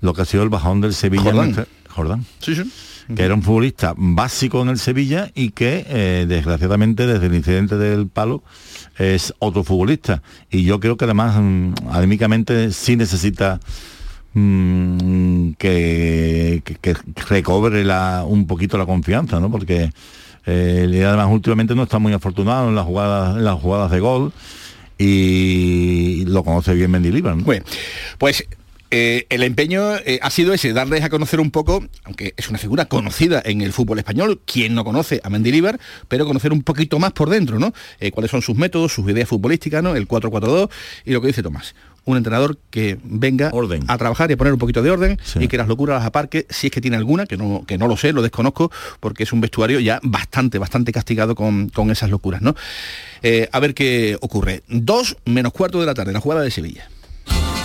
S5: lo que ha sido el bajón del Sevilla. en
S4: Jordán.
S5: Jordán.
S4: Sí, sí.
S5: Que era un futbolista básico en el Sevilla y que eh, desgraciadamente desde el incidente del palo es otro futbolista. Y yo creo que además mm, anímicamente sí necesita mm, que, recobre un poquito la confianza, ¿no? Porque eh, además últimamente no está muy afortunado en las jugadas, en las jugadas de gol y lo conoce bien Mendilibar. ¿no?
S4: Bueno, pues Eh, el empeño eh, ha sido ese, darles a conocer un poco, aunque es una figura conocida en el fútbol español, quien no conoce a Mendilibar, pero conocer un poquito más por dentro, ¿no? Eh, cuáles son sus métodos, sus ideas futbolísticas, ¿no? El 4-4-2 y lo que dice Tomás un entrenador que venga
S5: orden.
S4: a trabajar y a poner un poquito de orden y que las locuras las aparque, si es que tiene alguna, que no, que no lo sé, lo desconozco, porque es un vestuario ya bastante, bastante castigado con, con esas locuras, ¿no? a ver qué ocurre. Dos menos cuarto de la tarde, la jugada de Sevilla.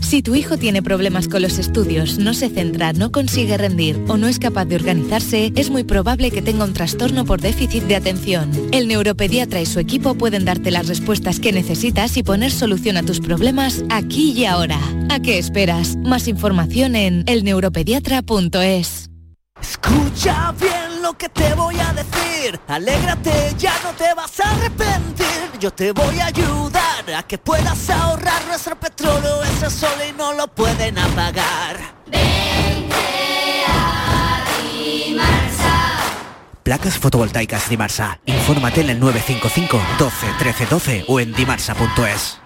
S13: Si tu hijo tiene problemas con los estudios, no se centra, no consigue rendir o no es capaz de organizarse, es muy probable que tenga un trastorno por déficit de atención. El neuropediatra y su equipo pueden darte las respuestas que necesitas y poner solución a tus problemas aquí y ahora. ¿A qué esperas? Más información en elneuropediatra.es.
S14: Escucha bien lo que te voy a decir. Alégrate, ya no te vas a arrepentir. Yo te voy a ayudar a que puedas ahorrar nuestro petróleo. Ese sol y no lo pueden apagar.
S15: Placas fotovoltaicas Dimarsa. Infórmate en el 955 12 13 12 o en dimarsa.es.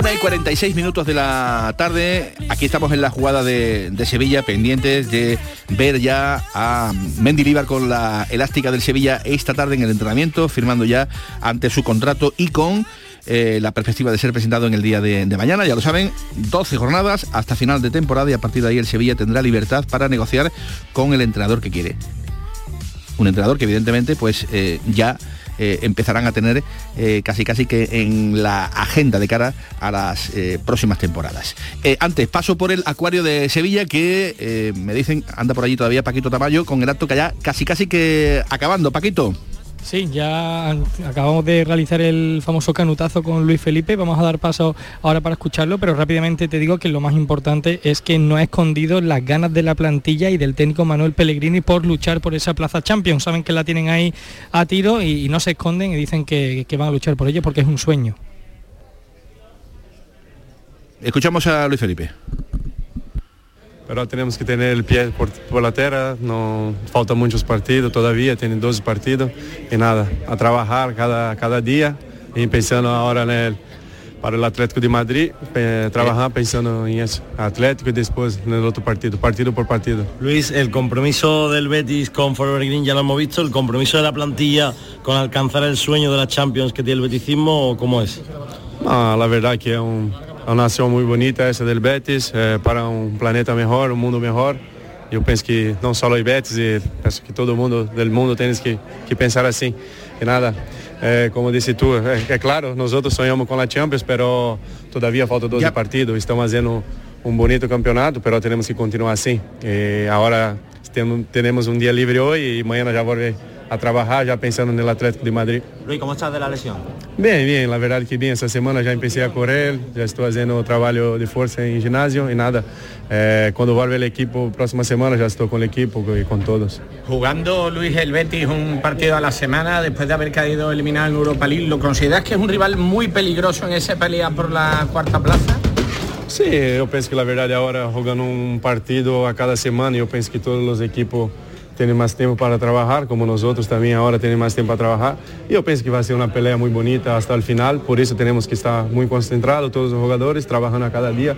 S4: Una y 46 minutos de la tarde, aquí estamos en la jugada de, Sevilla, pendientes de ver ya a Mendilibar con la elástica del Sevilla esta tarde en el entrenamiento, firmando ya ante su contrato y con eh, la perspectiva de ser presentado en el día de, de, mañana. Ya lo saben, 12 jornadas hasta final de temporada y a partir de ahí el Sevilla tendrá libertad para negociar con el entrenador que quiere. Un entrenador que evidentemente pues eh, ya eh, empezarán a tener eh, casi casi que en la agenda de cara a las eh, próximas temporadas. Antes, paso por el acuario de Sevilla que me dicen, anda por allí todavía Paquito Tamayo con el acto que ya casi casi que acabando. Paquito.
S6: Sí, ya acabamos de realizar el famoso canutazo con Luis Felipe, vamos a dar paso ahora para escucharlo, pero rápidamente te digo que lo más importante es que no ha escondido las ganas de la plantilla y del técnico Manuel Pellegrini por luchar por esa plaza Champions. Saben que la tienen ahí a tiro y, no se esconden y dicen que, que van a luchar por ello porque es un sueño.
S4: Escuchamos a Luis Felipe.
S16: Pero tenemos que tener el pie por, por, la tierra, no faltan muchos partidos todavía, tienen 12 partidos y nada, a trabajar cada, cada día y pensando ahora en el, para el Atlético de Madrid, eh, trabajar pensando en eso, Atlético y después en el otro partido, partido por partido.
S17: Luis, el compromiso del Betis con Forever Green ya lo hemos visto, el compromiso de la plantilla con alcanzar el sueño de la Champions que tiene el beticismo, ¿cómo es?
S16: Ah, la verdad que es un, una nación muy bonita esa del Betis, eh, para un planeta mejor, un mundo mejor. Eu penso que não só o Betis, e penso que todo mundo del mundo tem que, que pensar assim. E nada, eh, como disse tu, é, é, claro, nós outros sonhamos com a Champions, pero todavia falta 12 yep. partidos, estamos fazendo um bonito campeonato, pero temos que continuar assim. E agora temos um dia livre hoje e amanhã já volver a trabajar ya pensando en el Atlético de Madrid.
S17: Luis, ¿cómo estás de la lesión?
S16: Bien, bien, la verdad que bien. Esta semana ya empecé a correr, ya estoy haciendo trabajo de fuerza en gimnasio y nada. Eh, cuando vuelve el equipo, próxima semana ya estoy con el equipo y con todos.
S18: Jugando Luis el Betis un partido a la semana después de haber caído eliminado en Europa League, ¿lo consideras que es un rival muy peligroso en esa pelea por la cuarta plaza?
S16: Sí, eu penso que la verdad ahora jugando un partido a cada semana, eu penso que todos los equipos tienen más tiempo para trabajar, como nosotros también ahora tenemos más tiempo para trabajar. Y yo pienso que va a ser una pelea muy bonita hasta el final, por eso tenemos que estar muy concentrados todos los jugadores, trabajando a cada día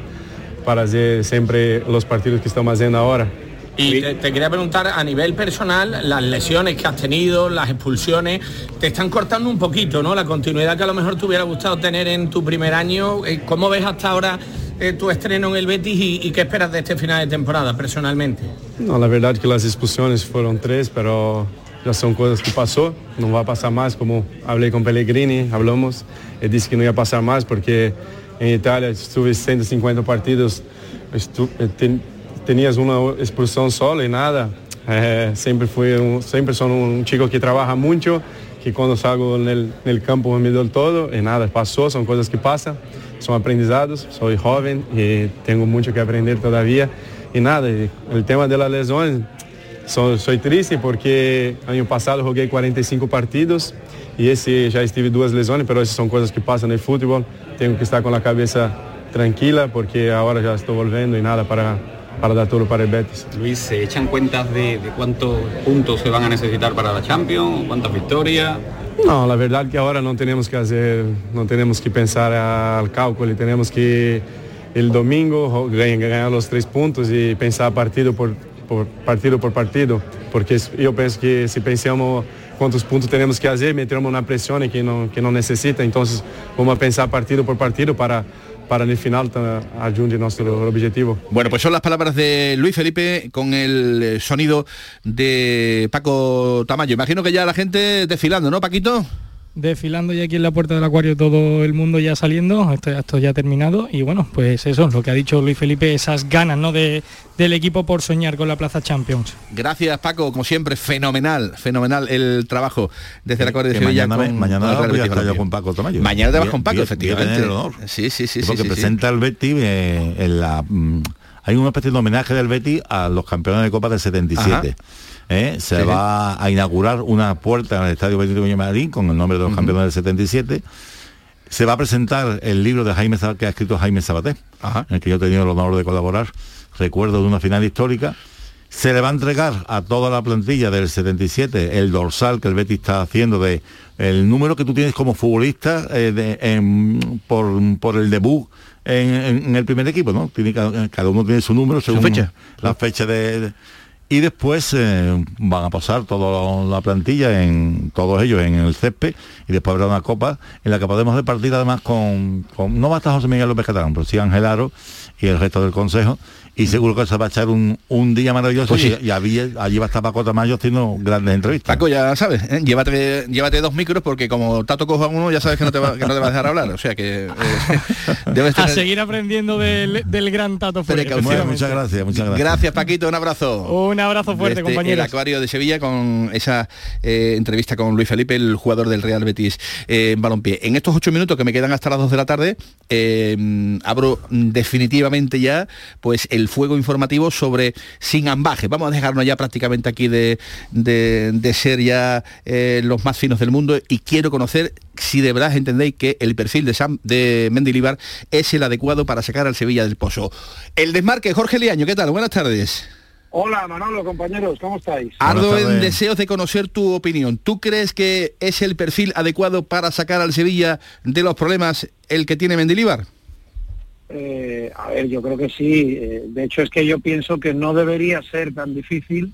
S16: para hacer siempre los partidos que estamos haciendo ahora.
S18: Y te, te, quería preguntar, a nivel personal, las lesiones que has tenido, las expulsiones, te están cortando un poquito, ¿no? La continuidad que a lo mejor te hubiera gustado tener en tu primer año. Eh, ¿Cómo ves hasta ahora eh, tu estreno en el Betis y, qué esperas de este final de temporada personalmente?
S16: No, la verdad que las expulsiones fueron tres, pero ya son cosas que pasó, no va a pasar más, como hablé con Pellegrini, hablamos, él disse que no iba a pasar más porque en Italia estuve 150 partidos, eh, ten, tenías una expulsión solo y nada. Eh, siempre fui un, siempre son un chico que trabaja mucho, que cuando salgo en el, en el campo me doy todo y nada, pasó, son cosas que pasan, son aprendizados, soy joven y tengo mucho que aprender todavía. Y nada, y el tema de las lesiones, soy, soy triste porque año pasado jugué 45 partidos y ese ya estuve dos lesiones, pero esas son cosas que pasan en el fútbol, tengo que estar con la cabeza tranquila porque ahora ya estoy volviendo y nada para, para dar todo para el Betis.
S19: Luis, ¿se echan cuentas de, de cuántos puntos se van a necesitar para la Champions? ¿Cuántas victorias?
S16: No, la verdad que ahora no tenemos que hacer, no tenemos que pensar al cálculo, tenemos que el domingo ganar, los tres puntos y pensar partido por, por partido por partido, porque yo pienso que si pensamos cuántos puntos tenemos que hacer, metemos una presión que no, que no necesita, entonces vamos a pensar partido por partido para para en el final ayude nuestro objetivo.
S4: Bueno, pues son las palabras de Luis Felipe con el eh, sonido de Paco Tamayo. Imagino que ya la gente desfilando, ¿no, Paquito?
S6: Desfilando ya aquí en la puerta del acuario todo el mundo ya saliendo, esto, esto ya ha terminado y bueno, pues eso, lo que ha dicho Luis Felipe, esas ganas ¿no? de, del equipo por soñar con la Plaza Champions.
S4: Gracias Paco, como siempre, fenomenal, fenomenal el trabajo desde el acuario de
S5: Que
S4: Sevilla.
S5: mañana,
S4: con-
S5: mañana
S4: con
S5: voy a con Paco Tamayo.
S4: Mañana te vas con Paco,
S5: voy-
S4: efectivamente.
S5: voy el honor.
S4: Sí, sí, sí.
S5: porque
S4: sí, sí, sí.
S5: presenta el Betis eh, en la mm, hay una especie de homenaje del Betis a los campeones de Copa del 77 ¿eh? se
S4: Sí.
S5: va a inaugurar una puerta en el estadio Benito Villamarín con el nombre de los campeones del 77 se va a presentar el libro de Jaime que ha escrito Jaime Sabaté en el que yo he tenido el honor de colaborar. Recuerdo de una final histórica. Se le va a entregar a toda la plantilla del 77 el dorsal que el Betis está haciendo de el número que tú tienes como futbolista eh, de- en- por, por el debut en, en- en el primer equipo, ¿no? Tiene, cada, cada uno tiene su número según
S4: fecha.
S5: la fecha de, de- y después eh, van a pasar toda la plantilla en todos ellos en el césped y después habrá una copa en la que podemos departir además con, con- no va a estar José Miguel López Catalán, pero sí Ángel Aro y el resto del consejo y seguro que se va a echar un, un día maravilloso
S4: Pues sí.
S5: y, y había- allí va a estar Paco Tamayo haciendo grandes entrevistas.
S4: Paco, ya sabes, ¿eh? llévate, llévate dos micros porque como Tato coja uno ya sabes que no te va, que no te va a dejar hablar. O sea que eh, debes
S6: A seguir aprendiendo del, del gran Tato Fuere,
S4: precaución.
S5: Bueno, muchas gracias, muchas gracias.
S4: Gracias Paquito, un abrazo.
S6: Un abrazo fuerte,
S4: Desde
S6: compañeros.
S4: El acuario de Sevilla con esa eh, entrevista con Luis Felipe, el jugador del Real Betis eh, en balompié. En estos ocho minutos que me quedan hasta las dos de la tarde, eh, abro definitivamente ya pues el fuego informativo sobre sin ambaje. Vamos a dejarnos ya prácticamente aquí de, de- de ser ya eh, los más finos del mundo y quiero conocer si de verdad entendéis que el perfil de, Sam, de Mendilibar es el adecuado para sacar al Sevilla del pozo. El desmarque, Jorge Liaño, ¿qué tal? Buenas tardes.
S20: Hola Manolo, compañeros, ¿cómo estáis?
S4: Ardo en deseos de conocer tu opinión. ¿Tú crees que es el perfil adecuado para sacar al Sevilla de los problemas el que tiene Mendilibar?
S20: Eh, a ver, yo creo que sí. Eh, de hecho, es que yo pienso que no debería ser tan difícil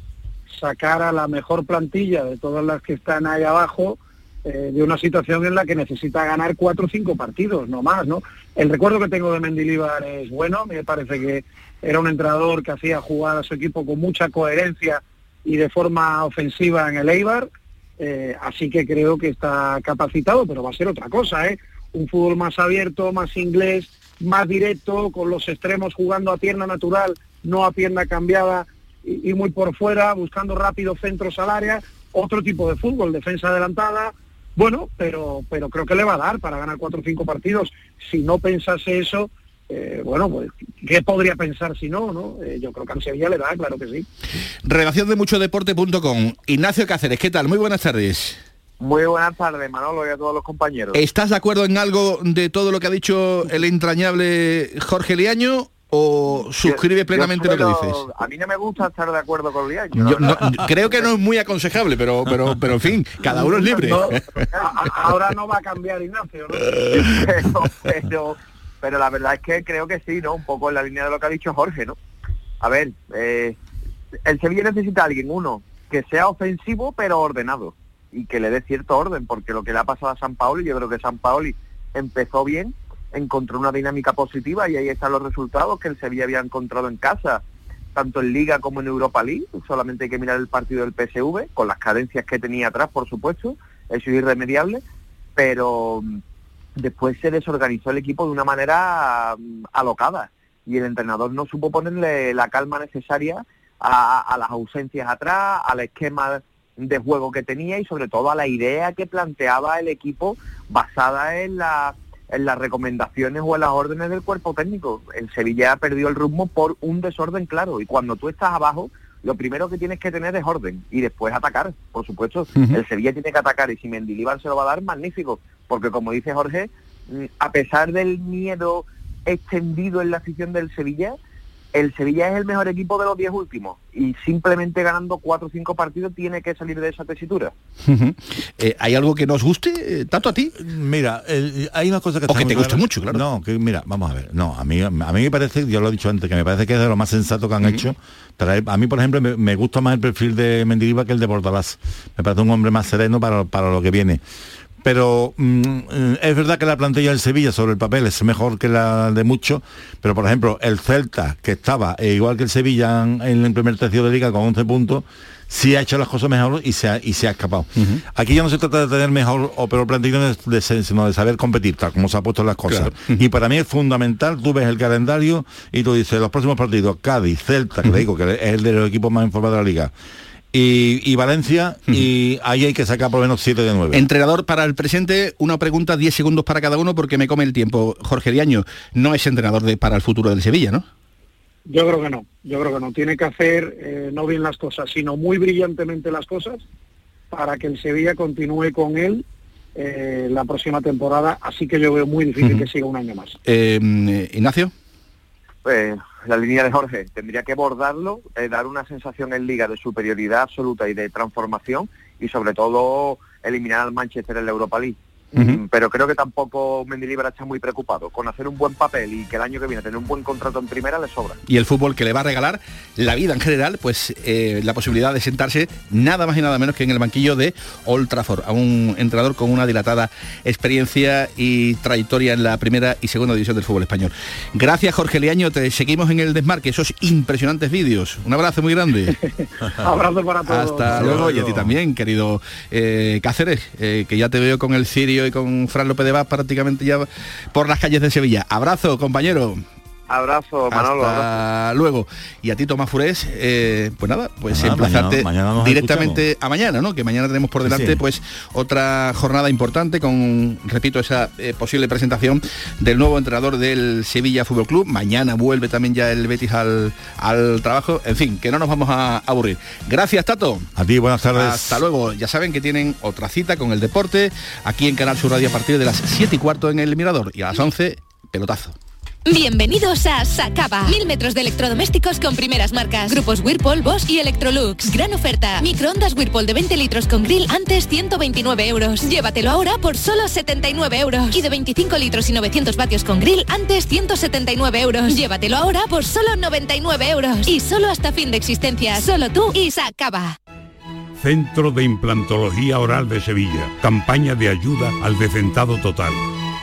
S20: sacar a la mejor plantilla de todas las que están ahí abajo eh, de una situación en la que necesita ganar cuatro o cinco partidos, no más, ¿no? El recuerdo que tengo de Mendilibar es bueno, me parece que era un entrenador que hacía jugar a su equipo con mucha coherencia y de forma ofensiva en el Eibar, así que creo que está capacitado, pero va a ser otra cosa, ¿eh? Un fútbol más abierto, más inglés, más directo, con los extremos jugando a pierna natural, no a pierna cambiada y, muy por fuera, buscando rápido centros al área, otro tipo de fútbol, defensa adelantada, bueno, pero, pero creo que le va a dar para ganar cuatro o cinco partidos. Si no pensase eso, eh, bueno, pues, ¿qué podría pensar si no? no? Eh, yo creo que al Sevilla le da, claro que sí.
S4: Relación de muchodeporte.com. Ignacio Cáceres, ¿qué tal? Muy buenas tardes.
S21: Muy buenas tardes, Manolo, y a todos los compañeros.
S4: ¿Estás de acuerdo en algo de todo lo que ha dicho el entrañable Jorge Liaño o suscribe
S21: yo
S4: yo lo que dices?
S21: A mí no me gusta estar de acuerdo con Liaño.
S4: Yo no- creo que no es muy aconsejable, pero, pero, pero en fin, cada uno es libre.
S21: No,
S20: ahora no va a cambiar Ignacio, ¿no?
S21: pero, pero, pero la verdad es que creo que sí, ¿no? Un poco en la línea de lo que ha dicho Jorge, ¿no? A ver, eh, el Sevilla necesita a alguien, uno, que sea ofensivo pero ordenado y que le dé cierto orden, porque lo que le ha pasado a San Paoli, yo creo que San Paoli empezó bien, encontró una dinámica positiva y ahí están los resultados que el Sevilla había encontrado en casa tanto en Liga como en Europa League, solamente hay que mirar el partido del PSV, con las cadencias que tenía atrás, por supuesto, eso es irremediable, pero mm, después se desorganizó el equipo de una manera mm, alocada y el entrenador no supo ponerle la calma necesaria a, a las ausencias atrás, al esquema de juego que tenía y sobre todo a la idea que planteaba el equipo basada en la en las recomendaciones o en las órdenes del cuerpo técnico. El Sevilla ha perdido el ritmo por un desorden claro y cuando tú estás abajo, lo primero que tienes que tener es orden y después atacar, por supuesto. El Sevilla tiene que atacar y si Mendilibar se lo va a dar, magnífico, porque como dice Jorge, mm, a pesar del miedo extendido en la afición del Sevilla, el Sevilla es el mejor equipo de los 10 últimos y simplemente ganando 4 o 5 partidos tiene que salir de esa tesitura.
S4: Eh, ¿Hay algo que nos guste eh, tanto a ti?
S5: Mira, eh, hay una cosa que...
S4: O que te guste mucho, claro.
S5: No, que mira, vamos a ver. No, a mí, a mí me parece, yo lo he dicho antes, que me parece que es de lo más sensato que han hecho. Traer- a mí, por ejemplo, me, me gusta más el perfil de Mendilibar que el de Bordalás. Me parece un hombre más sereno para, para lo que viene. Pero mm, eh, es verdad que la plantilla del Sevilla sobre el papel es mejor que la de muchos, pero por ejemplo el Celta, que estaba eh, igual que el Sevilla en, en el primer tercio de liga con 11 puntos, sí ha hecho las cosas mejor y se ha, y se ha escapado. Aquí ya no se trata de tener mejor o peor plantilla, sino de saber competir, tal como se ha puesto las cosas. Y para mí es fundamental, tú ves el calendario y tú dices, los próximos partidos, Cádiz, Celta, que te digo que es el de los equipos más informados de la liga, y, y Valencia, y ahí hay que sacar por lo menos 7 de 9.
S4: Entrenador para el presente, una pregunta, 10 segundos para cada uno porque me come el tiempo. Jorge Diaño no es entrenador de, para el futuro del Sevilla, ¿no?
S20: Yo creo que no, yo creo que no. Tiene que hacer eh, no bien las cosas, sino muy brillantemente las cosas para que el Sevilla continúe con él eh, la próxima temporada. Así que yo veo muy difícil que siga un año más.
S4: Eh, Ignacio.
S21: Pues la línea de Jorge tendría que bordarlo, eh, dar una sensación en liga de superioridad absoluta y de transformación y sobre todo eliminar al Manchester en la Europa League. Mm, Pero creo que tampoco Mendilibar está muy preocupado. Con hacer un buen papel y que el año que viene tener un buen contrato en primera le sobra.
S4: y el fútbol que le va a regalar la vida en general, pues eh, la posibilidad de sentarse nada más y nada menos que en el banquillo de Old Trafford, a un entrenador con una dilatada experiencia y trayectoria en la primera y segunda división del fútbol español. Gracias Jorge Liaño, te seguimos en el desmarque, esos impresionantes vídeos. Un abrazo muy grande.
S20: Abrazo para todos.
S4: Hasta luego y a ti también, querido eh, Cáceres, eh, que ya te veo con el Y con Fran López de Vaz prácticamente ya por las calles de Sevilla. Abrazo, compañero.
S21: Abrazo, Manolo.
S4: Hasta luego. Y a ti, Tomás Furés, eh, pues nada, pues
S5: Nada,
S4: emplazarte
S5: mañana-
S4: directamente a mañana, ¿no? Que mañana tenemos por delante
S5: sí.
S4: pues otra jornada importante con, repito, esa eh, posible presentación del nuevo entrenador del Sevilla Fútbol Club. Mañana vuelve también ya el Betis al, al trabajo. En fin, que no nos vamos a aburrir. Gracias, Tato.
S5: A ti, buenas tardes.
S4: Hasta luego. Ya saben que tienen otra cita con el deporte aquí en Canal Sur Radio a partir de las 7 y cuarto en el Mirador y a las 11, pelotazo.
S13: Bienvenidos a Sacaba. Mil metros de electrodomésticos con primeras marcas. Grupos Whirlpool, Bosch y Electrolux. Gran oferta. Microondas Whirlpool de 20 litros con grill antes 129 euros. Llévatelo ahora por solo 79 euros. Y de 25 litros y 900 vatios con grill antes 179 euros. Llévatelo ahora por solo 99 euros. Y solo hasta fin de existencia. Solo tú y Sacaba.
S22: Centro de Implantología Oral de Sevilla. Campaña de ayuda al decentado total.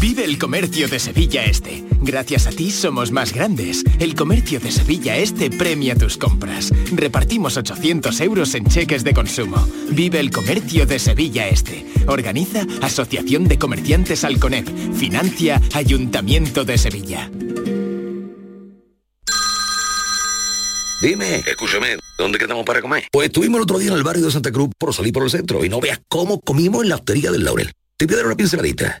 S23: Vive el comercio de Sevilla Este. Gracias a ti somos más grandes. El comercio de Sevilla Este premia tus compras. Repartimos 800 euros en cheques de consumo. Vive el comercio de Sevilla Este. Organiza Asociación de Comerciantes Alconep. Financia Ayuntamiento de Sevilla.
S24: Dime, escúchame, ¿dónde quedamos para comer? Pues estuvimos el otro día en el barrio de Santa Cruz por salir por el centro y no veas cómo comimos en la hostería del Laurel. Te voy a dar una pinceladita.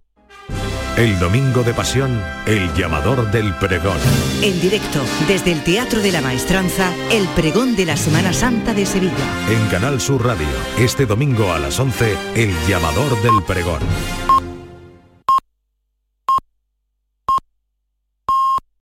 S25: El domingo de pasión, el llamador del pregón.
S2: En directo, desde el Teatro de la Maestranza, el pregón de la Semana Santa de Sevilla.
S25: En Canal Sur Radio, este domingo a las 11, el llamador del pregón.